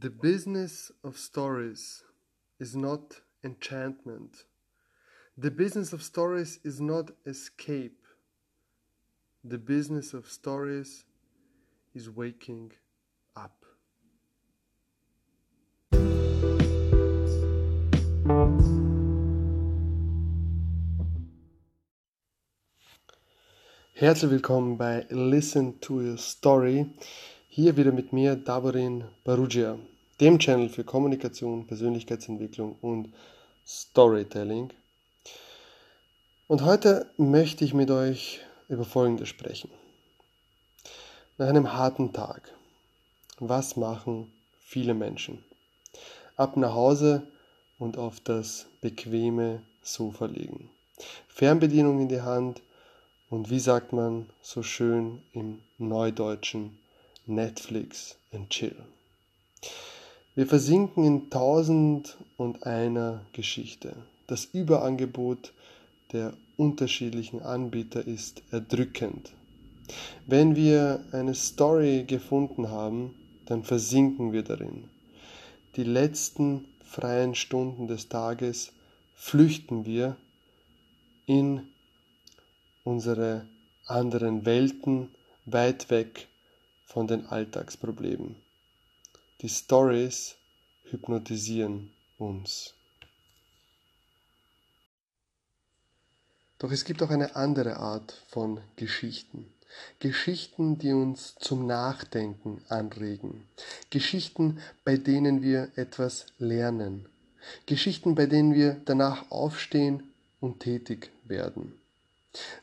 The business of stories is not enchantment. The business of stories is not escape. The business of stories is waking up. Herzlich willkommen bei Listen to Your Story. Hier wieder mit mir, Davorin Barugia, dem Channel für Kommunikation, Persönlichkeitsentwicklung und Storytelling. Und heute möchte ich mit euch über Folgendes sprechen. Nach einem harten Tag, was machen viele Menschen? Ab nach Hause und auf das bequeme Sofa legen. Fernbedienung in die Hand und wie sagt man so schön im Neudeutschen, Netflix and Chill. Wir versinken in tausend und einer Geschichte. Das Überangebot der unterschiedlichen Anbieter ist erdrückend. Wenn wir eine Story gefunden haben, dann versinken wir darin. Die letzten freien Stunden des Tages flüchten wir in unsere anderen Welten weit weg von den Alltagsproblemen. Die Stories hypnotisieren uns. Doch es gibt auch eine andere Art von Geschichten. Geschichten, die uns zum Nachdenken anregen. Geschichten, bei denen wir etwas lernen. Geschichten, bei denen wir danach aufstehen und tätig werden.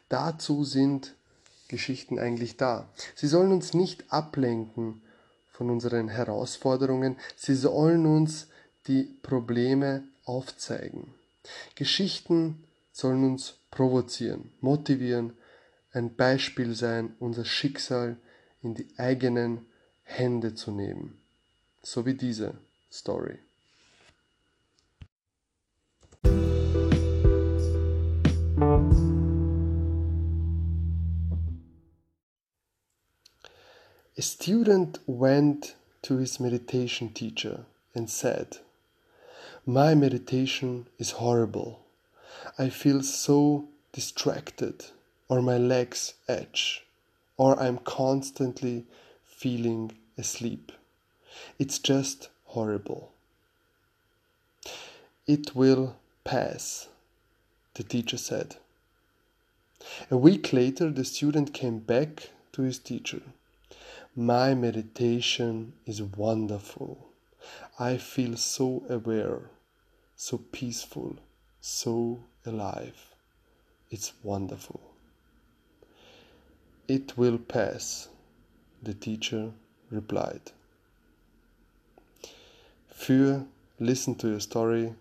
Dazu sind Geschichten eigentlich da. Sie sollen uns nicht ablenken von unseren Herausforderungen, sie sollen uns die Probleme aufzeigen. Geschichten sollen uns provozieren, motivieren, ein Beispiel sein, unser Schicksal in die eigenen Hände zu nehmen. So wie diese Story. A student went to his meditation teacher and said, My meditation is horrible. I feel so distracted, or my legs itch, or I'm constantly feeling asleep. It's just horrible. It will pass, the teacher said. A week later, the student came back to his teacher. My meditation is wonderful. I feel so aware, so peaceful, so alive. It's wonderful. It will pass, the teacher replied. Für Listen to Your Story,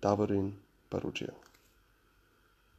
Davorin Barugia.